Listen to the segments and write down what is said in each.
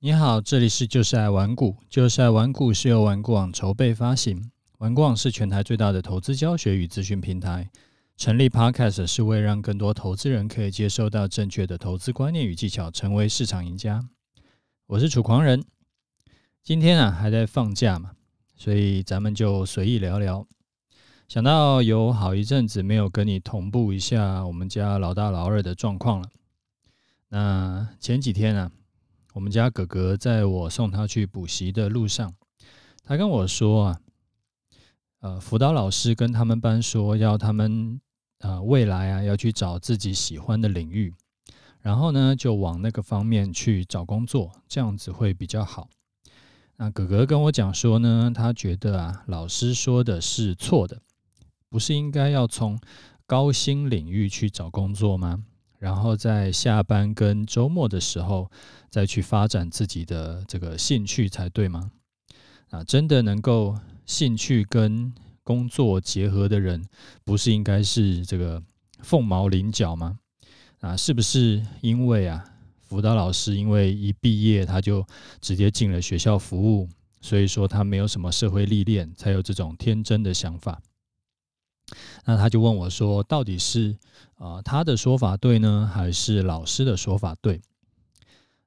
你好，这里是就是爱玩股，就是爱玩股是由玩股网筹备发行，玩股网是全台最大的投资教学与资讯平台。成立 Podcast 是为让更多投资人可以接受到正确的投资观念与技巧，成为市场赢家。我是楚狂人，今天啊还在放假嘛，所以咱们就随意聊聊。想到有好一阵子没有跟你同步一下我们家老大老二的状况了，那前几天啊。我们家哥哥在我送他去补习的路上，他跟我说啊，呃，辅导老师跟他们班说，要他们呃未来啊要去找自己喜欢的领域，然后呢就往那个方面去找工作，这样子会比较好。那哥哥跟我讲说呢，他觉得啊，老师说的是错的，不是应该要从高薪领域去找工作吗？然后在下班跟周末的时候，再去发展自己的这个兴趣才对吗？啊，真的能够兴趣跟工作结合的人，不是应该是这个凤毛麟角吗？啊，是不是因为啊，辅导老师因为一毕业他就直接进了学校服务，所以说他没有什么社会历练，才有这种天真的想法？那他就问我说：“到底是啊、呃、他的说法对呢，还是老师的说法对？”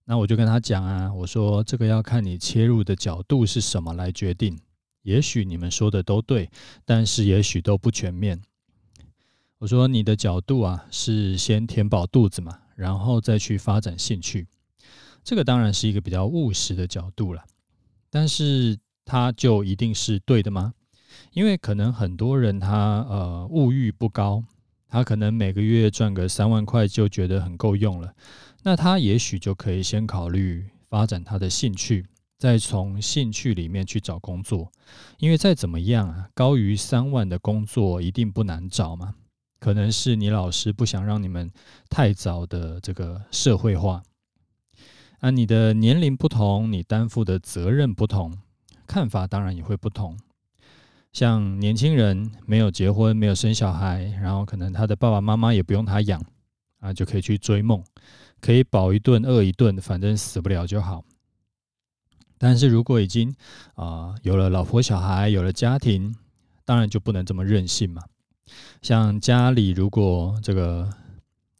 那我就跟他讲啊，我说这个要看你切入的角度是什么来决定。也许你们说的都对，但是也许都不全面。我说你的角度啊是先填饱肚子嘛，然后再去发展兴趣。这个当然是一个比较务实的角度了，但是他就一定是对的吗？因为可能很多人他呃物欲不高，他可能每个月赚个三万块就觉得很够用了，那他也许就可以先考虑发展他的兴趣，再从兴趣里面去找工作。因为再怎么样啊，高于三万的工作一定不难找嘛。可能是你老师不想让你们太早的这个社会化，啊，你的年龄不同，你担负的责任不同，看法当然也会不同。像年轻人没有结婚，没有生小孩，然后可能他的爸爸妈妈也不用他养，啊，就可以去追梦，可以饱一顿饿一顿，反正死不了就好。但是如果已经啊有了老婆小孩，有了家庭，当然就不能这么任性嘛。像家里如果这个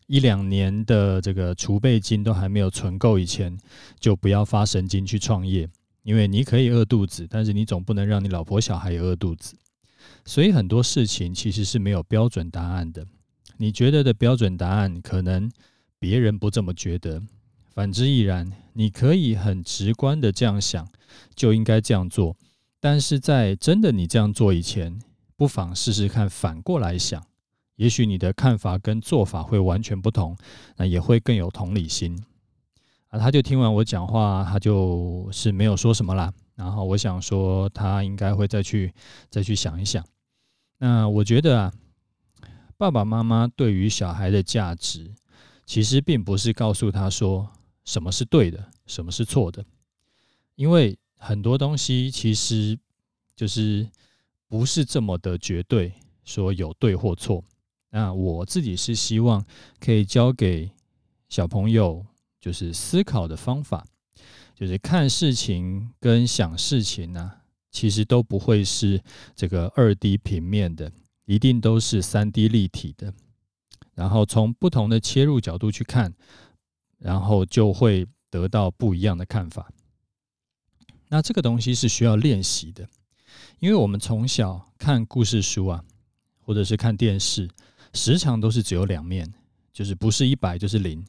一两年的这个储备金都还没有存够以前，就不要发神经去创业。因为你可以饿肚子，但是你总不能让你老婆小孩也饿肚子，所以很多事情其实是没有标准答案的。你觉得的标准答案，可能别人不这么觉得，反之亦然。你可以很直观的这样想，就应该这样做。但是在真的你这样做以前，不妨试试看反过来想，也许你的看法跟做法会完全不同，那也会更有同理心。啊，他就听完我讲话，他就是没有说什么啦。然后我想说，他应该会再去再去想一想。那我觉得啊，爸爸妈妈对于小孩的价值，其实并不是告诉他说什么是对的，什么是错的，因为很多东西其实就是不是这么的绝对，说有对或错。那我自己是希望可以教给小朋友。就是思考的方法，就是看事情跟想事情呢、其实都不会是这个二 D 平面的，一定都是三 D 立体的。然后从不同的切入角度去看，然后就会得到不一样的看法。那这个东西是需要练习的，因为我们从小看故事书啊，或者是看电视，时常都是只有两面，就是不是一百就是零。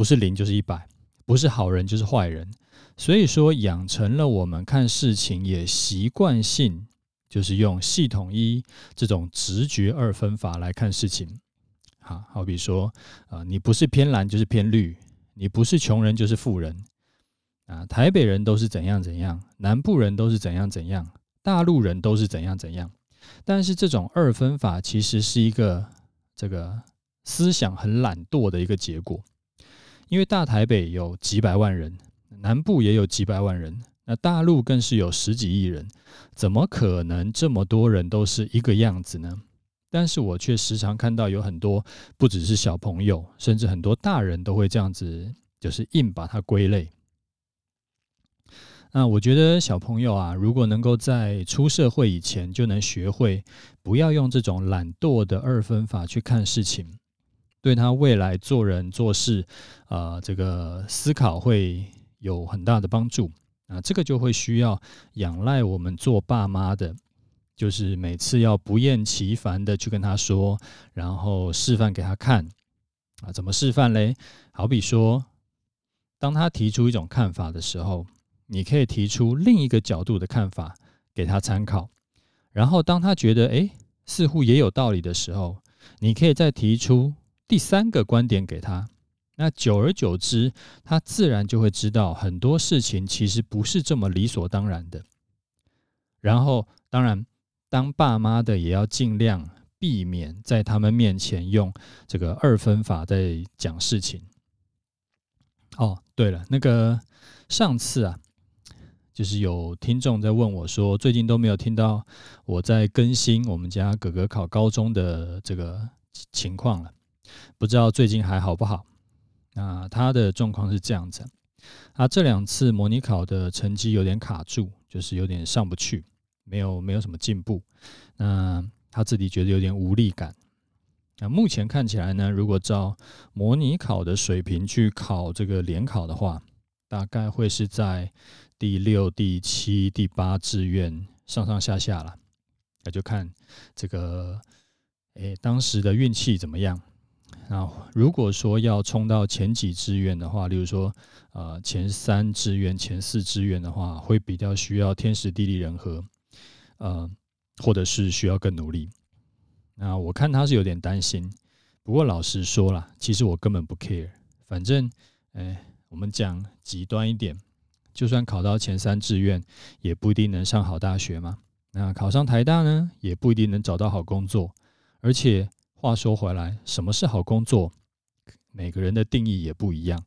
不是零就是一百，不是好人就是坏人，所以说养成了我们看事情也习惯性就是用系统一这种直觉二分法来看事情。好，好比说啊，你不是偏蓝就是偏绿，你不是穷人就是富人啊，台北人都是怎样怎样，南部人都是怎样怎样，大陆人都是怎样怎样。但是这种二分法其实是一个这个思想很懒惰的一个结果。因为大台北有几百万人，南部也有几百万人，那大陆更是有十几亿人，怎么可能这么多人都是一个样子呢？但是我却时常看到有很多，不只是小朋友，甚至很多大人都会这样子，就是硬把它归类。那我觉得小朋友啊，如果能够在出社会以前就能学会，不要用这种懒惰的二分法去看事情，对他未来做人做事，啊、呃，这个思考会有很大的帮助。啊，这个就会需要仰赖我们做爸妈的，就是每次要不厌其烦的去跟他说，然后示范给他看。啊，怎么示范嘞？好比说，当他提出一种看法的时候。你可以提出另一个角度的看法给他参考，然后当他觉得诶似乎也有道理的时候，你可以再提出第三个观点给他。那久而久之，他自然就会知道很多事情其实不是这么理所当然的。然后，当然，当爸妈的也要尽量避免在他们面前用这个二分法在讲事情。哦，对了，那个上次啊。就是有听众在问我说，最近都没有听到我在更新我们家哥哥考高中的这个情况了，不知道最近还好不好？那他的状况是这样子，他这两次模拟考的成绩有点卡住，就是有点上不去，没有没有什么进步。那他自己觉得有点无力感。那目前看起来呢，如果照模拟考的水平去考这个联考的话，大概会是在。第六、第七、第八志愿上上下下了，那就看这个，诶，当时的运气怎么样？那如果说要冲到前几志愿的话，例如说，呃，前三志愿、前四志愿的话，会比较需要天时地利人和，呃，或者是需要更努力。那我看他是有点担心，不过老实说了，其实我根本不 care，反正，诶，我们讲极端一点。就算考到前三志愿，也不一定能上好大学嘛。那考上台大呢，也不一定能找到好工作。而且话说回来，什么是好工作？每个人的定义也不一样。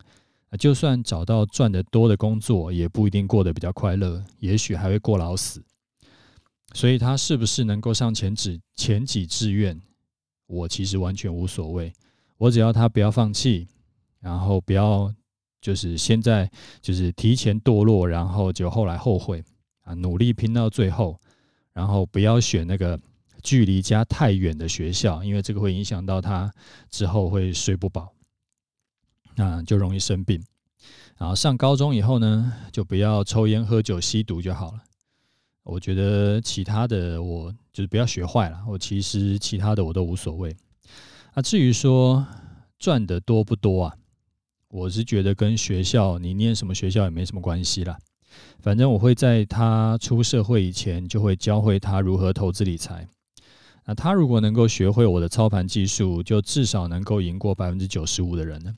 就算找到赚得多的工作，也不一定过得比较快乐，也许还会过劳死。所以他是不是能够上前几前几志愿，我其实完全无所谓。我只要他不要放弃，然后不要。就是现在，就是提前堕落，然后就后来后悔啊！努力拼到最后，然后不要选那个距离家太远的学校，因为这个会影响到他之后会睡不饱，那，就容易生病。然后上高中以后呢，就不要抽烟喝酒吸毒就好了。我觉得其他的我就是不要学坏了。我其实其他的我都无所谓。啊，至于说赚的多不多啊？我是觉得跟学校，你念什么学校也没什么关系啦。反正我会在他出社会以前，就会教会他如何投资理财。那他如果能够学会我的操盘技术，就至少能够赢过百分之九十五的人呢。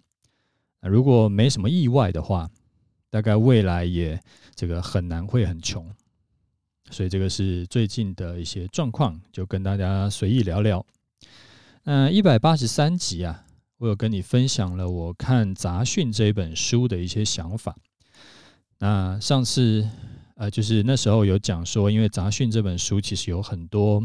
如果没什么意外的话，大概未来也这个很难会很穷。所以这个是最近的一些状况，就跟大家随意聊聊。嗯，一百八十三集啊。我有跟你分享了我看《杂讯》这一本书的一些想法。那上次呃，就是那时候有讲说，因为《杂讯》这本书其实有很多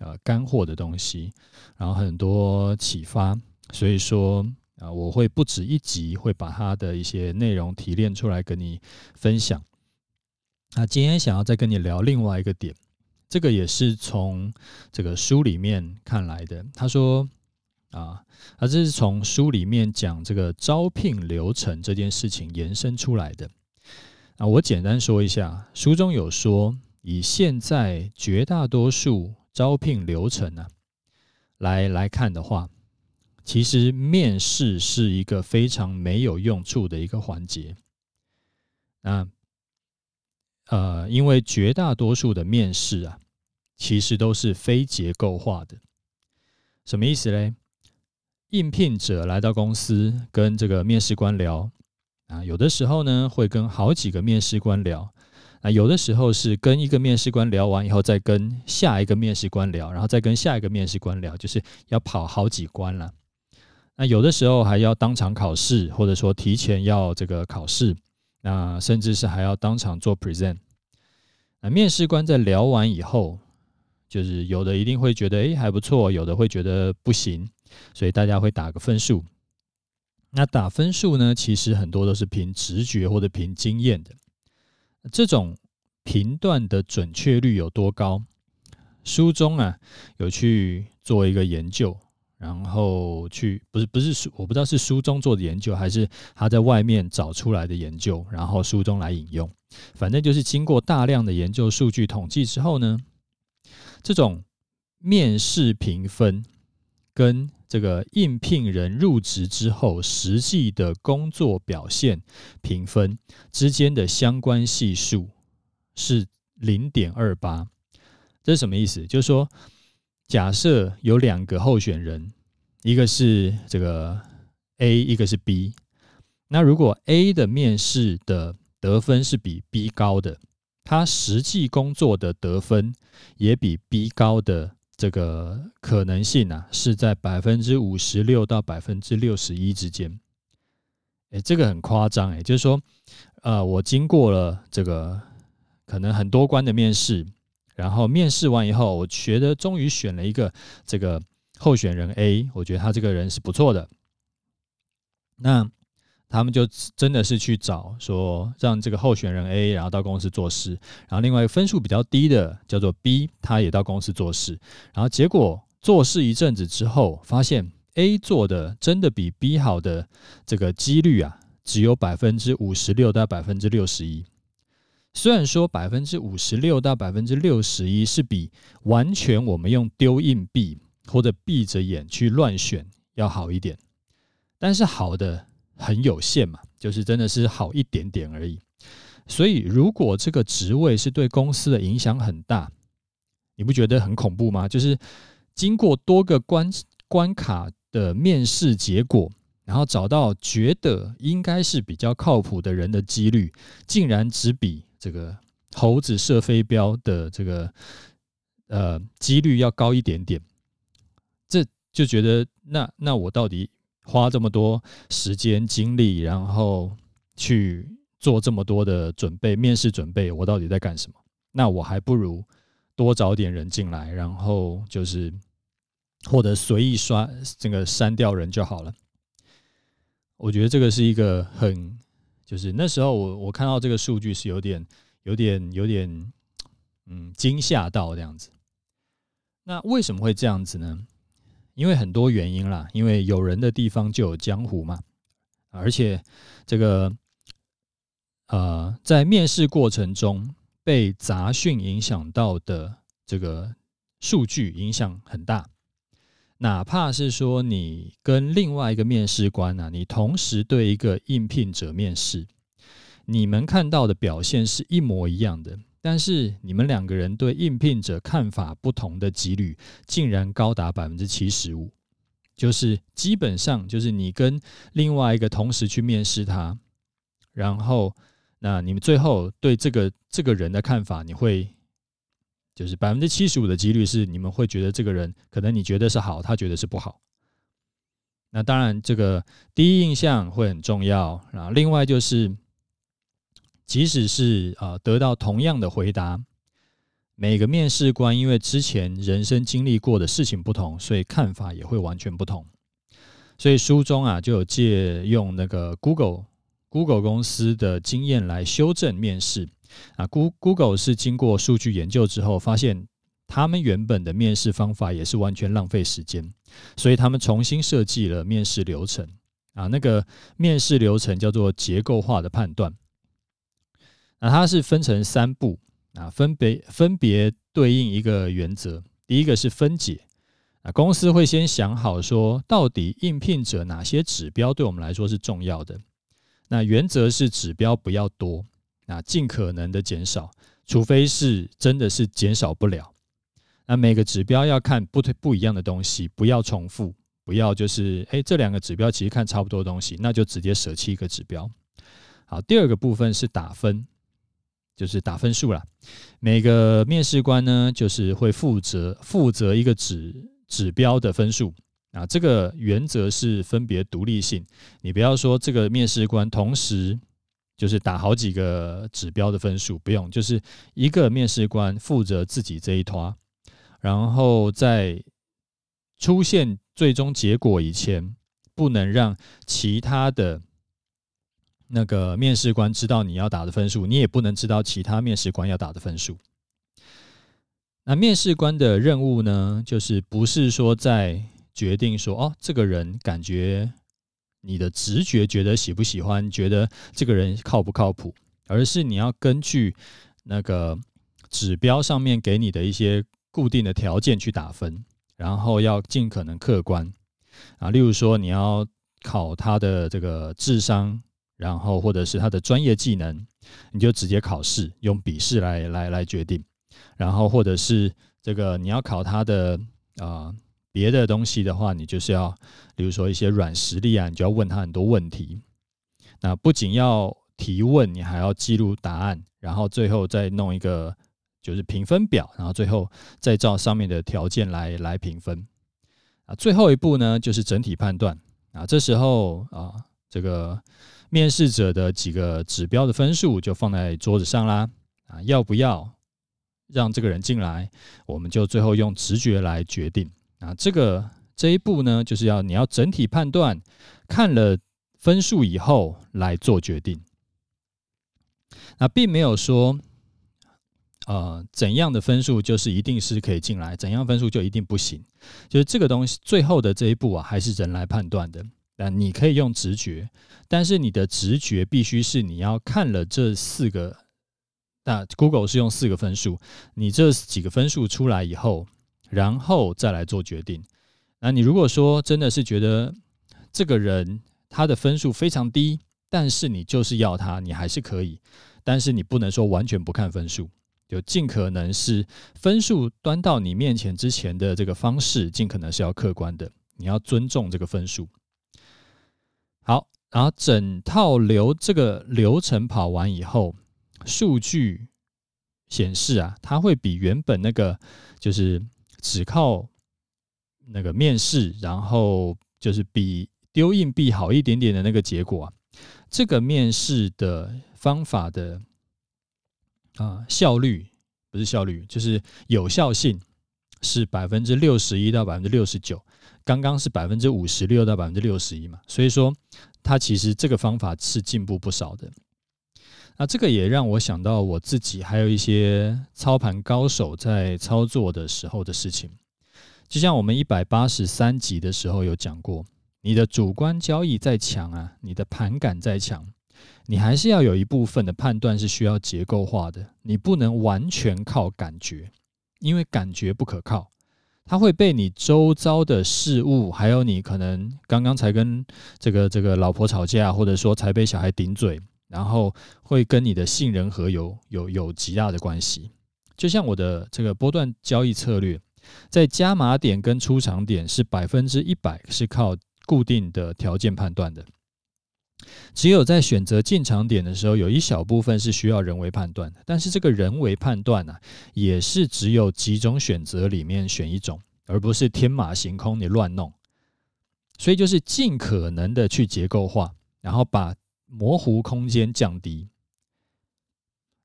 呃干货的东西，然后很多启发，所以说啊、我会不止一集会把它的一些内容提炼出来跟你分享。那今天想要再跟你聊另外一个点，这个也是从这个书里面看来的。他说。啊，啊，这是从书里面讲这个招聘流程这件事情延伸出来的。啊，我简单说一下，书中有说，以现在绝大多数招聘流程呢，来来看的话，其实面试是一个非常没有用处的一个环节。那，呃，因为绝大多数的面试啊，其实都是非结构化的。什么意思嘞？应聘者来到公司，跟这个面试官聊啊，有的时候呢会跟好几个面试官聊，啊，有的时候是跟一个面试官聊完以后，再跟下一个面试官聊，然后再跟下一个面试官聊，就是要跑好几关了。那有的时候还要当场考试，或者说提前要这个考试，那甚至是还要当场做 present。那面试官在聊完以后，就是有的一定会觉得诶还不错，有的会觉得不行。所以大家会打个分数，那打分数呢，其实很多都是凭直觉或者凭经验的。这种评断的准确率有多高？书中啊有去做一个研究。然后去不是不是书，我不知道是书中做的研究，还是他在外面找出来的研究，然后书中来引用。反正就是经过大量的研究数据统计之后呢，这种面试评分跟这个应聘人入职之后实际的工作表现评分之间的相关系数是零点二八。这是什么意思？就是说。假设有两个候选人，一个是这个 A，一个是 B。那如果 A 的面试的得分是比 B 高的，他实际工作的得分也比 B 高的这个可能性啊，是在百分之五十六到百分之六十一之间。诶，这个很夸张诶，就是说，呃，我经过了这个可能很多关的面试。然后面试完以后，我觉得终于选了一个这个候选人 A，我觉得他这个人是不错的。那他们就真的是去找说，让这个候选人 A 然后到公司做事，然后另外分数比较低的叫做 B，他也到公司做事。然后结果做事一阵子之后，发现 A 做的真的比 B 好的这个几率啊，只有百分之五十六到百分之六十一。虽然说百分之五十六到百分之六十一是比完全我们用丢硬币或者闭着眼去乱选要好一点，但是好的很有限嘛，就是真的是好一点点而已。所以如果这个职位是对公司的影响很大，你不觉得很恐怖吗？就是经过多个关关卡的面试结果。然后找到觉得应该是比较靠谱的人的几率，竟然只比这个猴子射飞镖的这个呃几率要高一点点，这就觉得那那我到底花这么多时间精力，然后去做这么多的准备，面试准备，我到底在干什么？那我还不如多找点人进来，然后就是或者随意刷这个删掉人就好了。我觉得这个是一个很，就是那时候我我看到这个数据是有点、有点、有点，嗯，惊吓到这样子。那为什么会这样子呢？因为很多原因啦，因为有人的地方就有江湖嘛，而且这个，呃，在面试过程中被杂讯影响到的这个数据影响很大。哪怕是说你跟另外一个面试官啊，你同时对一个应聘者面试，你们看到的表现是一模一样的，但是你们两个人对应聘者看法不同的几率竟然高达百分之七十五，就是基本上就是你跟另外一个同时去面试他，然后那你们最后对这个这个人的看法，你会。就是百分之七十五的几率是你们会觉得这个人可能你觉得是好，他觉得是不好。那当然，这个第一印象会很重要。然后另外就是，即使是啊得到同样的回答，每个面试官因为之前人生经历过的事情不同，所以看法也会完全不同。所以书中啊就有借用那个 Google Google 公司的经验来修正面试。啊 Go Google 是经过数据研究之后，发现他们原本的面试方法也是完全浪费时间，所以他们重新设计了面试流程。啊，那个面试流程叫做结构化的判断。那它是分成三步，啊，分别分别对应一个原则。第一个是分解，啊，公司会先想好说，到底应聘者哪些指标对我们来说是重要的。那原则是指标不要多。那尽可能的减少，除非是真的是减少不了。那每个指标要看不不一样的东西，不要重复，不要就是诶，这两个指标其实看差不多东西，那就直接舍弃一个指标。好，第二个部分是打分，就是打分数啦。每个面试官呢，就是会负责负责一个指指标的分数啊。这个原则是分别独立性，你不要说这个面试官同时。就是打好几个指标的分数，不用，就是一个面试官负责自己这一摊，然后在出现最终结果以前，不能让其他的那个面试官知道你要打的分数，你也不能知道其他面试官要打的分数。那面试官的任务呢，就是不是说在决定说哦，这个人感觉你的直觉觉得喜不喜欢，觉得这个人靠不靠谱，而是你要根据那个指标上面给你的一些固定的条件去打分，然后要尽可能客观啊。例如说，你要考他的这个智商，然后或者是他的专业技能，你就直接考试，用笔试来来来决定。然后，或者是这个你要考他的啊、别的东西的话，你就是要，比如说一些软实力啊，你就要问他很多问题。那不仅要提问，你还要记录答案，然后最后再弄一个就是评分表，然后最后再照上面的条件来来评分。啊，最后一步呢就是整体判断。啊，这时候啊，这个面试者的几个指标的分数就放在桌子上啦。啊，要不要？让这个人进来，我们就最后用直觉来决定。啊，这个这一步呢，就是要你要整体判断，看了分数以后来做决定。那并没有说，呃，怎样的分数就是一定是可以进来，怎样分数就一定不行。就是这个东西最后的这一步啊，还是人来判断的。但你可以用直觉，但是你的直觉必须是你要看了这四个。那 Google 是用四个分数，你这几个分数出来以后，然后再来做决定。那你如果说真的是觉得这个人他的分数非常低，但是你就是要他，你还是可以，但是你不能说完全不看分数，就尽可能是分数端到你面前之前的这个方式，尽可能是要客观的，你要尊重这个分数。然后整套流这个流程跑完以后。数据显示啊，它会比原本那个就是只靠那个面试，然后就是比丢硬币好一点点的那个结果啊，这个面试的方法的啊效率不是效率，就是有效性是百分之六十一到百分之六十九，刚刚是百分之五十六到百分之六十一嘛，所以说它其实这个方法是进步不少的。那这个也让我想到我自己还有一些操盘高手在操作的时候的事情，就像我们一百八十三集的时候有讲过，你的主观交易再强啊，你的盘感再强，你还是要有一部分的判断是需要结构化的，你不能完全靠感觉，因为感觉不可靠，它会被你周遭的事物，还有你可能刚刚才跟这个这个老婆吵架，或者说才被小孩顶嘴。然后会跟你的杏仁核有有有极大的关系，就像我的这个波段交易策略，在加码点跟出场点是百分之一百是靠固定的条件判断的，只有在选择进场点的时候，有一小部分是需要人为判断的，但是这个人为判断呢、啊，也是只有几种选择里面选一种，而不是天马行空你乱弄，所以就是尽可能的去结构化，然后把。模糊空间降低，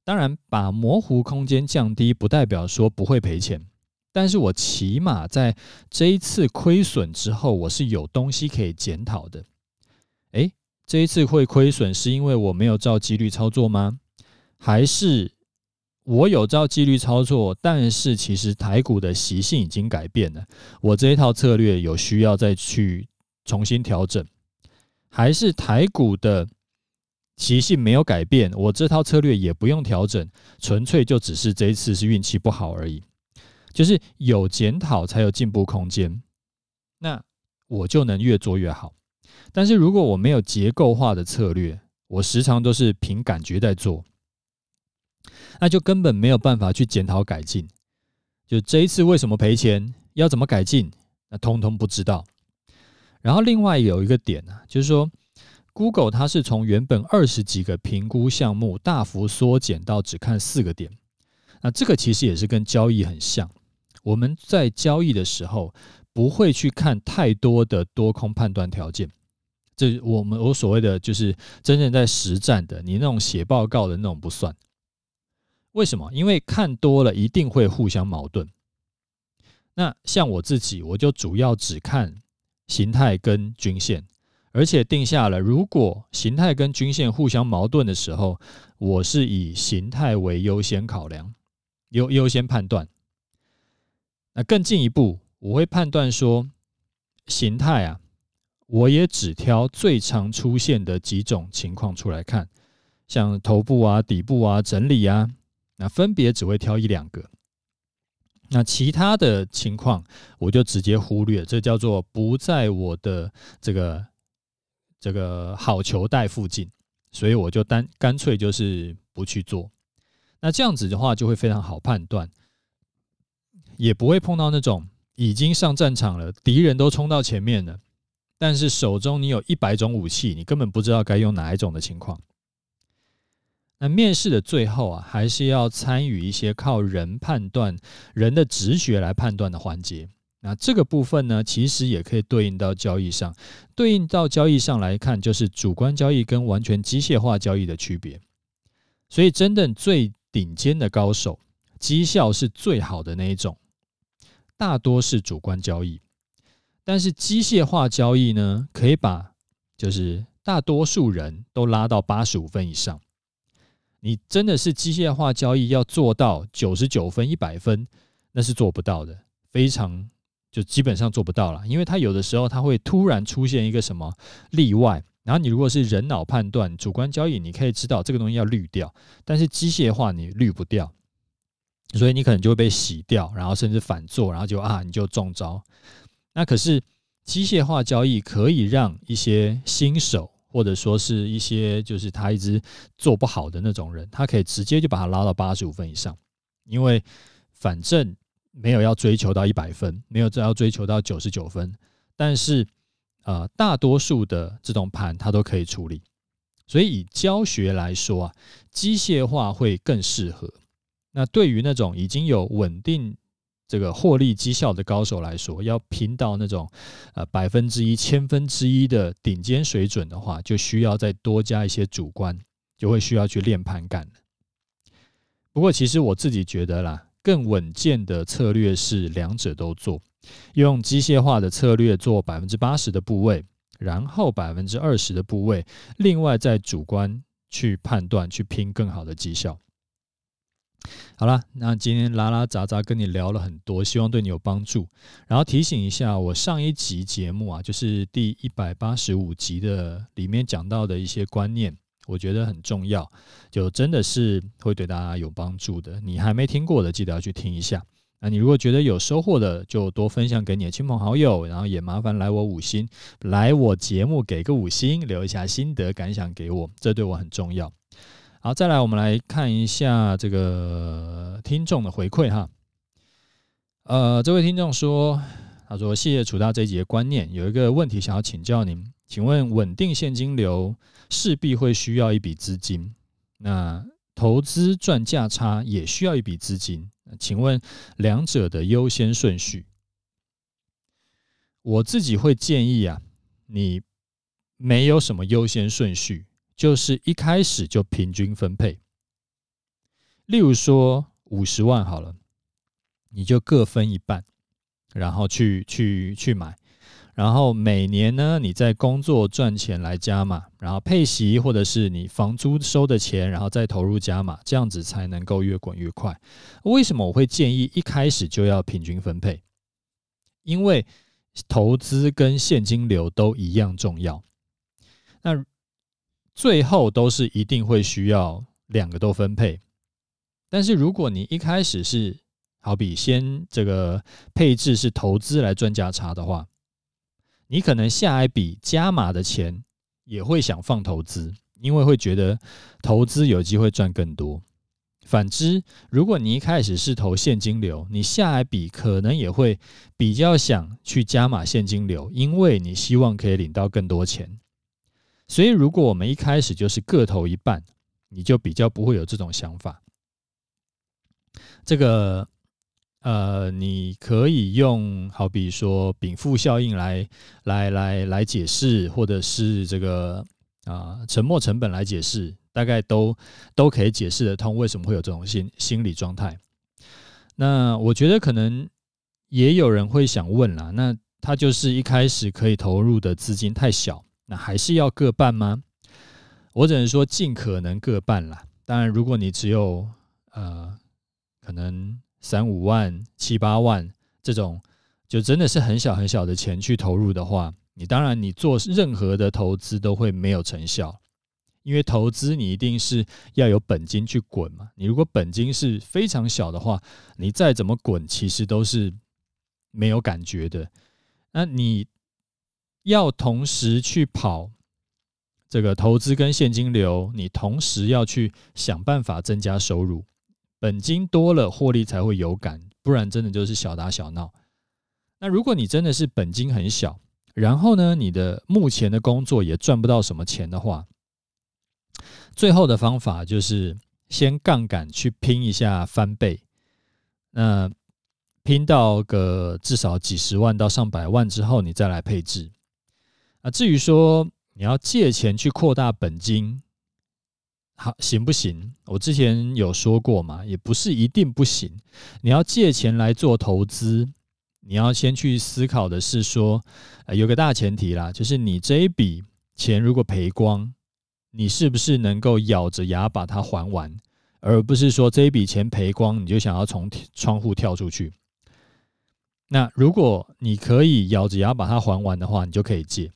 当然，把模糊空间降低不代表说不会赔钱，但是我起码在这一次亏损之后，我是有东西可以检讨的。诶，这一次会亏损是因为我没有照纪律操作吗？还是我有照纪律操作，但是其实台股的习性已经改变了，我这一套策略有需要再去重新调整？还是台股的？习性没有改变，我这套策略也不用调整，纯粹就只是这一次是运气不好而已。就是有检讨才有进步空间，那我就能越做越好。但是如果我没有结构化的策略，我时常都是凭感觉在做，那就根本没有办法去检讨改进。就这一次为什么赔钱，要怎么改进，那通通不知道。然后另外有一个点呢，就是说。Google 它是从原本二十几个评估项目大幅缩减到只看四个点，那这个其实也是跟交易很像。我们在交易的时候不会去看太多的多空判断条件，这我们我所谓的就是真正在实战的，你那种写报告的那种不算。为什么？因为看多了一定会互相矛盾。那像我自己，我就主要只看形态跟均线。而且定下了，如果形态跟均线互相矛盾的时候，我是以形态为优先考量，优优先判断。那更进一步，我会判断说，形态啊，我也只挑最常出现的几种情况出来看，像头部啊、底部啊、整理啊，那分别只会挑一两个。那其他的情况，我就直接忽略，这叫做不在我的这个这个好球带附近，所以我就单干脆就是不去做。那这样子的话，就会非常好判断，也不会碰到那种已经上战场了，敌人都冲到前面了，但是手中你有一百种武器，你根本不知道该用哪一种的情况。那面试的最后啊，还是要参与一些靠人判断、人的直觉来判断的环节。那这个部分呢，其实也可以对应到交易上，对应到交易上来看，就是主观交易跟完全机械化交易的区别。所以，真正最顶尖的高手，绩效是最好的那一种，大多是主观交易。但是，机械化交易呢，可以把就是大多数人都拉到八十五分以上。你真的是机械化交易要做到九十九分、一百分，那是做不到的，非常就基本上做不到了。因为它有的时候它会突然出现一个什么例外，然后你如果是人脑判断、主观交易，你可以知道这个东西要滤掉，但是机械化你滤不掉，所以你可能就会被洗掉，然后甚至反做，然后就啊你就中招。那可是机械化交易可以让一些新手。或者说是一些就是他一直做不好的那种人，他可以直接就把他拉到八十五分以上，因为反正没有要追求到一百分，没有要追求到九十九分，但是呃大多数的这种盘他都可以处理，所以以教学来说啊，机械化会更适合。那对于那种已经有稳定。这个获利绩效的高手来说，要拼到那种呃百分之一、千分之一的顶尖水准的话，就需要再多加一些主观，就会需要去练盘感。不过，其实我自己觉得啦，更稳健的策略是两者都做，用机械化的策略做百分之八十的部位，然后百分之二十的部位，另外再主观去判断，去拼更好的绩效。好了，那今天拉拉杂杂跟你聊了很多，希望对你有帮助。然后提醒一下，我上一集节目啊，就是第一百八十五集的里面讲到的一些观念，我觉得很重要，就真的是会对大家有帮助的。你还没听过的，记得要去听一下。那你如果觉得有收获的，就多分享给你的亲朋好友，然后也麻烦来我五星，来我节目给个五星，留一下心得感想给我，这对我很重要。好，再来，我们来看一下这个听众的回馈哈。呃，这位听众说，他说谢谢楚大这一集的观念，有一个问题想要请教您，请问稳定现金流势必会需要一笔资金，那投资赚价差也需要一笔资金，请问两者的优先顺序？我自己会建议啊，你没有什么优先顺序。就是一开始就平均分配，例如说五十万好了，你就各分一半，然后去去去买，然后每年呢，你在工作赚钱来加码，然后配息或者是你房租收的钱，然后再投入加码，这样子才能够越滚越快。为什么我会建议一开始就要平均分配？因为投资跟现金流都一样重要。那最后都是一定会需要两个都分配，但是如果你一开始是好比先这个配置是投资来赚价差的话，你可能下一笔加码的钱也会想放投资，因为会觉得投资有机会赚更多。反之，如果你一开始是投现金流，你下一笔可能也会比较想去加码现金流，因为你希望可以领到更多钱。所以，如果我们一开始就是各投一半，你就比较不会有这种想法。这个，呃，你可以用好比说禀赋效应来来来来解释，或者是这个啊沉没成本来解释，大概都都可以解释得通为什么会有这种心心理状态。那我觉得可能也有人会想问啦，那他就是一开始可以投入的资金太小。那还是要各半吗？我只能说尽可能各半啦。当然，如果你只有呃可能三五万、七八万这种，就真的是很小很小的钱去投入的话，你当然你做任何的投资都会没有成效，因为投资你一定是要有本金去滚嘛。你如果本金是非常小的话，你再怎么滚，其实都是没有感觉的。那你要同时去跑这个投资跟现金流，你同时要去想办法增加收入，本金多了，获利才会有感，不然真的就是小打小闹。那如果你真的是本金很小，然后呢，你的目前的工作也赚不到什么钱的话，最后的方法就是先杠杆去拼一下翻倍。那拼到个至少几十万到上百万之后，你再来配置。啊，至于说你要借钱去扩大本金，好行不行？我之前有说过嘛，也不是一定不行。你要借钱来做投资。你要先去思考的是说，呃，有个大前提啦，就是你这一笔钱如果赔光，你是不是能够咬着牙把它还完，而不是说这一笔钱赔光你就想要从窗户跳出去。那如果你可以咬着牙把它还完的话，你就可以借。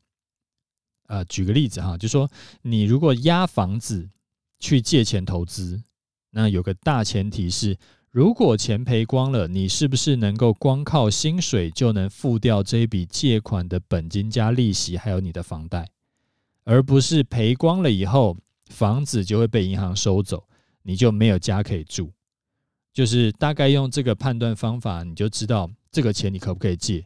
呃，举个例子哈，就说你如果押房子去借钱投资，那有个大前提是。如果钱赔光了，你是不是能够光靠薪水就能付掉这一笔借款的本金加利息，还有你的房贷，而不是赔光了以后，房子就会被银行收走，你就没有家可以住。就是大概用这个判断方法，你就知道这个钱你可不可以借。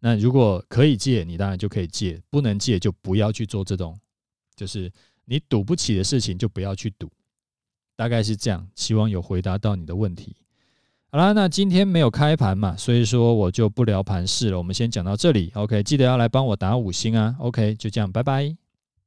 那如果可以借，你当然就可以借；不能借，就不要去做这种，就是你赌不起的事情，就不要去赌。大概是这样，希望有回答到你的问题。好啦，那今天没有开盘嘛，所以说我就不聊盘市了。我们先讲到这里，OK，记得要来帮我打五星啊，OK，就这样，拜拜。